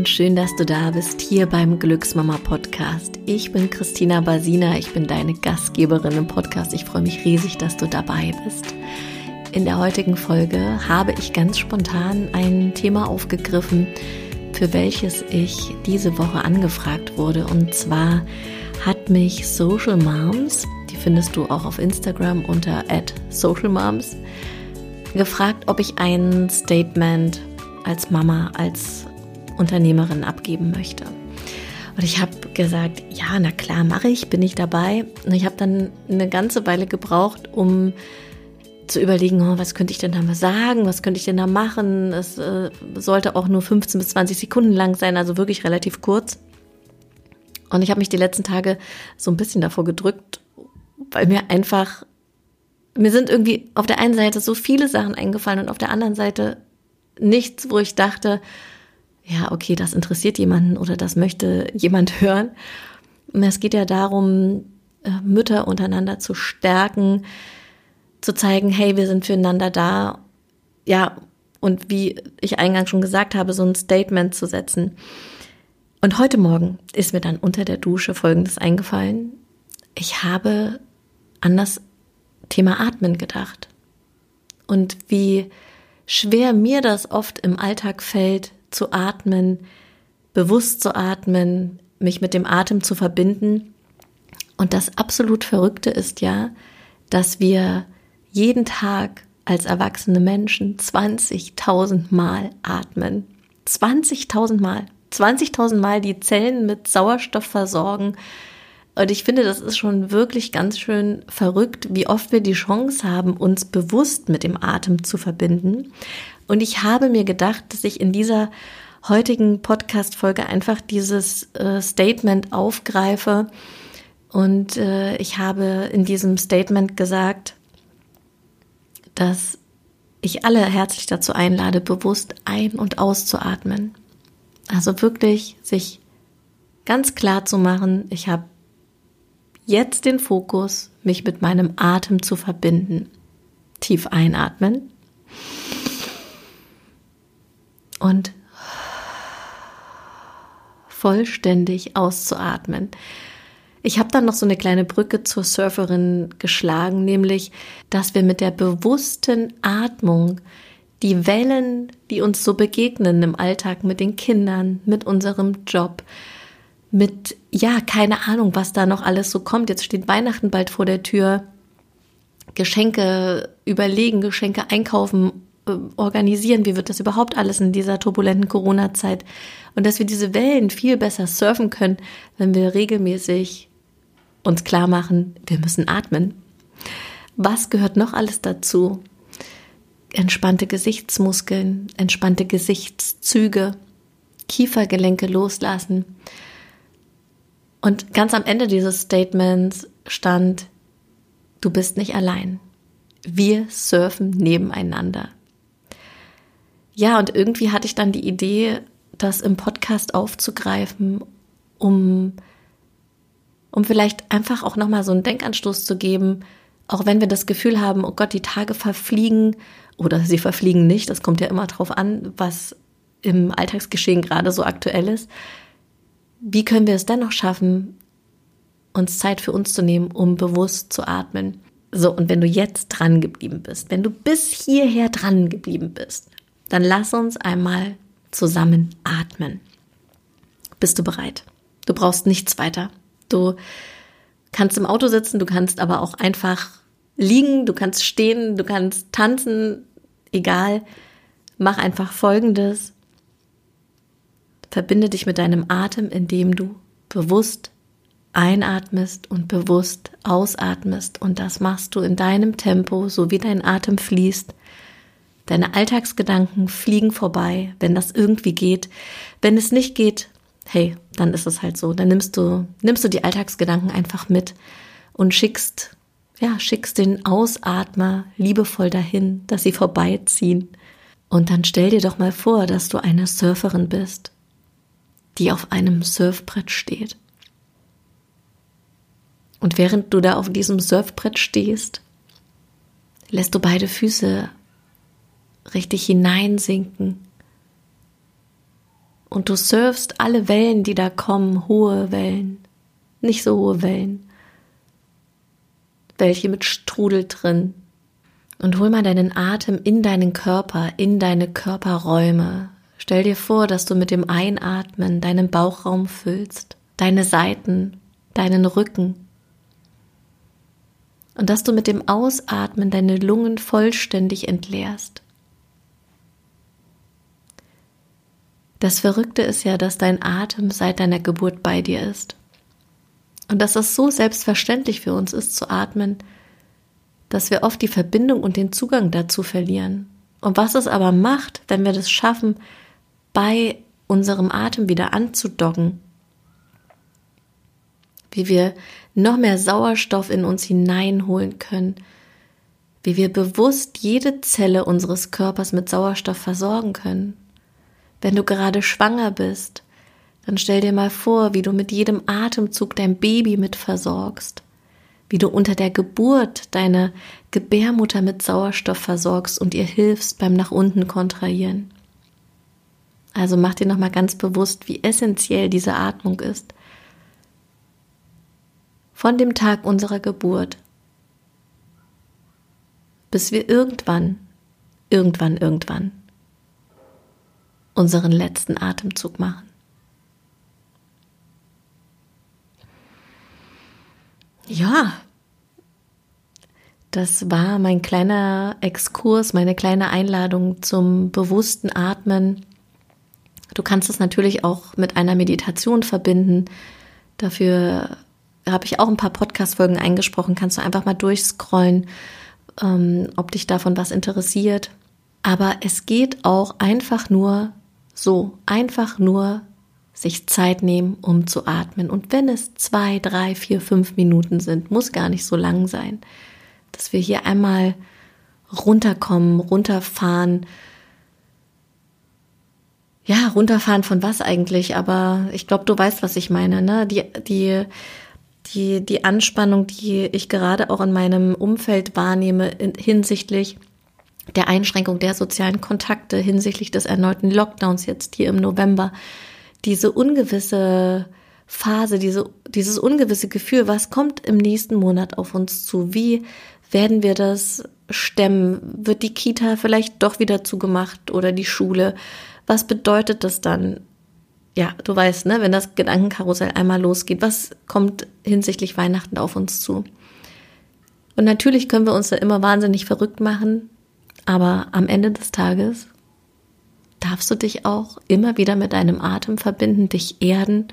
und schön, dass du da bist hier beim Glücksmama Podcast. Ich bin Christina Basina, ich bin deine Gastgeberin im Podcast. Ich freue mich riesig, dass du dabei bist. In der heutigen Folge habe ich ganz spontan ein Thema aufgegriffen, für welches ich diese Woche angefragt wurde. Und zwar hat mich Social Moms, die findest du auch auf Instagram unter @socialmoms, gefragt, ob ich ein Statement als Mama, als Unternehmerin abgeben möchte. Und ich habe gesagt, ja, na klar, mache ich, bin ich dabei. Und ich habe dann eine ganze Weile gebraucht, um zu überlegen, oh, was könnte ich denn da mal sagen, was könnte ich denn da machen. Es äh, sollte auch nur 15 bis 20 Sekunden lang sein, also wirklich relativ kurz. Und ich habe mich die letzten Tage so ein bisschen davor gedrückt, weil mir einfach, mir sind irgendwie auf der einen Seite so viele Sachen eingefallen und auf der anderen Seite nichts, wo ich dachte, ja, okay, das interessiert jemanden oder das möchte jemand hören. Und es geht ja darum, äh, Mütter untereinander zu stärken, zu zeigen, hey, wir sind füreinander da. Ja, und wie ich eingangs schon gesagt habe, so ein Statement zu setzen. Und heute Morgen ist mir dann unter der Dusche Folgendes eingefallen. Ich habe an das Thema Atmen gedacht. Und wie schwer mir das oft im Alltag fällt, zu atmen, bewusst zu atmen, mich mit dem Atem zu verbinden. Und das absolut Verrückte ist ja, dass wir jeden Tag als erwachsene Menschen 20.000 Mal atmen. 20.000 Mal. 20.000 Mal die Zellen mit Sauerstoff versorgen. Und ich finde, das ist schon wirklich ganz schön verrückt, wie oft wir die Chance haben, uns bewusst mit dem Atem zu verbinden. Und ich habe mir gedacht, dass ich in dieser heutigen Podcast-Folge einfach dieses äh, Statement aufgreife. Und äh, ich habe in diesem Statement gesagt, dass ich alle herzlich dazu einlade, bewusst ein- und auszuatmen. Also wirklich sich ganz klar zu machen, ich habe jetzt den Fokus, mich mit meinem Atem zu verbinden. Tief einatmen und vollständig auszuatmen. Ich habe dann noch so eine kleine Brücke zur Surferin geschlagen, nämlich, dass wir mit der bewussten Atmung die Wellen, die uns so begegnen im Alltag mit den Kindern, mit unserem Job, mit, ja, keine Ahnung, was da noch alles so kommt. Jetzt steht Weihnachten bald vor der Tür. Geschenke überlegen, Geschenke einkaufen, äh, organisieren, wie wird das überhaupt alles in dieser turbulenten Corona-Zeit und dass wir diese Wellen viel besser surfen können, wenn wir regelmäßig uns klar machen, wir müssen atmen. Was gehört noch alles dazu? Entspannte Gesichtsmuskeln, entspannte Gesichtszüge, Kiefergelenke loslassen. Und ganz am Ende dieses Statements stand, du bist nicht allein. Wir surfen nebeneinander. Ja, und irgendwie hatte ich dann die Idee, das im Podcast aufzugreifen, um, um vielleicht einfach auch nochmal so einen Denkanstoß zu geben, auch wenn wir das Gefühl haben, oh Gott, die Tage verfliegen oder sie verfliegen nicht, das kommt ja immer drauf an, was im Alltagsgeschehen gerade so aktuell ist. Wie können wir es dennoch schaffen, uns Zeit für uns zu nehmen, um bewusst zu atmen? So, und wenn du jetzt dran geblieben bist, wenn du bis hierher dran geblieben bist, dann lass uns einmal zusammen atmen. Bist du bereit? Du brauchst nichts weiter. Du kannst im Auto sitzen, du kannst aber auch einfach liegen, du kannst stehen, du kannst tanzen, egal. Mach einfach Folgendes. Verbinde dich mit deinem Atem, indem du bewusst einatmest und bewusst ausatmest. Und das machst du in deinem Tempo, so wie dein Atem fließt. Deine Alltagsgedanken fliegen vorbei, wenn das irgendwie geht. Wenn es nicht geht, hey, dann ist es halt so. Dann nimmst du, nimmst du die Alltagsgedanken einfach mit und schickst, ja, schickst den Ausatmer liebevoll dahin, dass sie vorbeiziehen. Und dann stell dir doch mal vor, dass du eine Surferin bist, die auf einem Surfbrett steht. Und während du da auf diesem Surfbrett stehst, lässt du beide Füße richtig hineinsinken Und du surfst alle Wellen, die da kommen, hohe Wellen, nicht so hohe Wellen, welche mit Strudel drin. Und hol mal deinen Atem in deinen Körper, in deine Körperräume. Stell dir vor, dass du mit dem Einatmen deinen Bauchraum füllst, deine Seiten, deinen Rücken. Und dass du mit dem Ausatmen deine Lungen vollständig entleerst. Das Verrückte ist ja, dass dein Atem seit deiner Geburt bei dir ist. Und dass es so selbstverständlich für uns ist zu atmen, dass wir oft die Verbindung und den Zugang dazu verlieren. Und was es aber macht, wenn wir das schaffen, bei unserem Atem wieder anzudocken, wie wir noch mehr Sauerstoff in uns hineinholen können, wie wir bewusst jede Zelle unseres Körpers mit Sauerstoff versorgen können. Wenn du gerade schwanger bist, dann stell dir mal vor, wie du mit jedem Atemzug dein Baby mit versorgst, wie du unter der Geburt deine Gebärmutter mit Sauerstoff versorgst und ihr hilfst beim nach unten kontrahieren. Also mach dir nochmal ganz bewusst, wie essentiell diese Atmung ist. Von dem Tag unserer Geburt bis wir irgendwann, irgendwann, irgendwann unseren letzten Atemzug machen. Ja, das war mein kleiner Exkurs, meine kleine Einladung zum bewussten Atmen. Du kannst es natürlich auch mit einer Meditation verbinden. Dafür habe ich auch ein paar Podcast-Folgen eingesprochen. Kannst du einfach mal durchscrollen, ähm, ob dich davon was interessiert. Aber es geht auch einfach nur so, einfach nur sich Zeit nehmen, um zu atmen. Und wenn es zwei, drei, vier, fünf Minuten sind, muss gar nicht so lang sein, dass wir hier einmal runterkommen, runterfahren. Ja, runterfahren von was eigentlich? Aber ich glaube, du weißt, was ich meine. Ne? Die, die, die, die Anspannung, die ich gerade auch in meinem Umfeld wahrnehme in, hinsichtlich der Einschränkung der sozialen Kontakte, hinsichtlich des erneuten Lockdowns jetzt hier im November diese ungewisse Phase, diese, dieses ungewisse Gefühl, was kommt im nächsten Monat auf uns zu? Wie werden wir das stemmen? Wird die Kita vielleicht doch wieder zugemacht oder die Schule? Was bedeutet das dann? Ja, du weißt, ne, wenn das Gedankenkarussell einmal losgeht, was kommt hinsichtlich Weihnachten auf uns zu? Und natürlich können wir uns da immer wahnsinnig verrückt machen, aber am Ende des Tages darfst du dich auch immer wieder mit deinem Atem verbinden, dich erden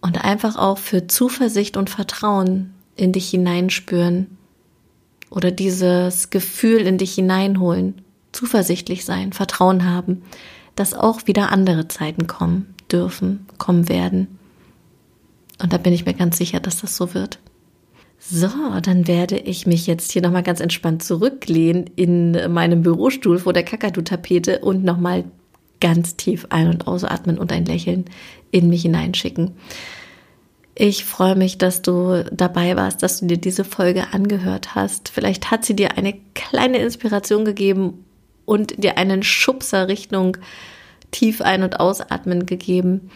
und einfach auch für Zuversicht und Vertrauen in dich hineinspüren oder dieses Gefühl in dich hineinholen, zuversichtlich sein, Vertrauen haben, dass auch wieder andere Zeiten kommen dürfen, kommen werden. Und da bin ich mir ganz sicher, dass das so wird. So, dann werde ich mich jetzt hier nochmal ganz entspannt zurücklehnen in meinem Bürostuhl vor der Kakadu-Tapete und nochmal ganz tief ein- und ausatmen und ein Lächeln in mich hineinschicken. Ich freue mich, dass du dabei warst, dass du dir diese Folge angehört hast. Vielleicht hat sie dir eine kleine Inspiration gegeben und dir einen Schubser Richtung tief ein- und ausatmen gegeben.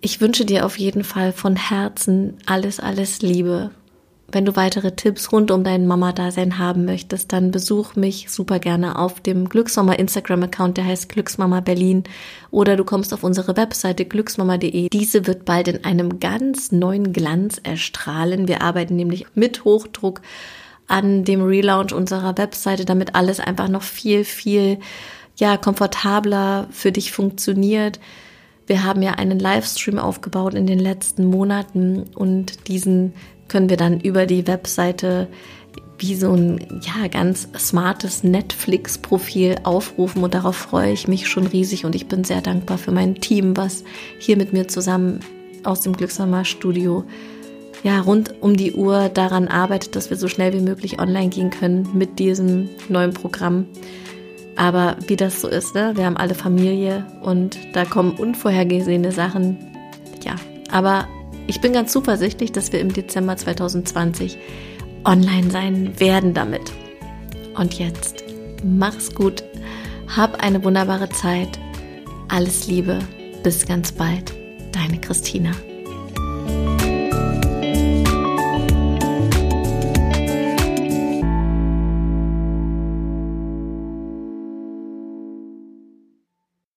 Ich wünsche dir auf jeden Fall von Herzen alles, alles Liebe wenn du weitere Tipps rund um dein Mama-Dasein haben möchtest, dann besuch mich super gerne auf dem Glücksmama Instagram-Account, der heißt Glücksmama Berlin. Oder du kommst auf unsere Webseite glücksmama.de. Diese wird bald in einem ganz neuen Glanz erstrahlen. Wir arbeiten nämlich mit Hochdruck an dem Relaunch unserer Webseite, damit alles einfach noch viel, viel, ja, komfortabler für dich funktioniert. Wir haben ja einen Livestream aufgebaut in den letzten Monaten und diesen können wir dann über die Webseite wie so ein ja ganz smartes Netflix-Profil aufrufen und darauf freue ich mich schon riesig und ich bin sehr dankbar für mein Team, was hier mit mir zusammen aus dem Glückshammer Studio ja rund um die Uhr daran arbeitet, dass wir so schnell wie möglich online gehen können mit diesem neuen Programm. Aber wie das so ist, ne? wir haben alle Familie und da kommen unvorhergesehene Sachen. Ja, aber ich bin ganz zuversichtlich, dass wir im Dezember 2020 online sein werden damit. Und jetzt mach's gut, hab eine wunderbare Zeit Alles Liebe, bis ganz bald, deine Christina.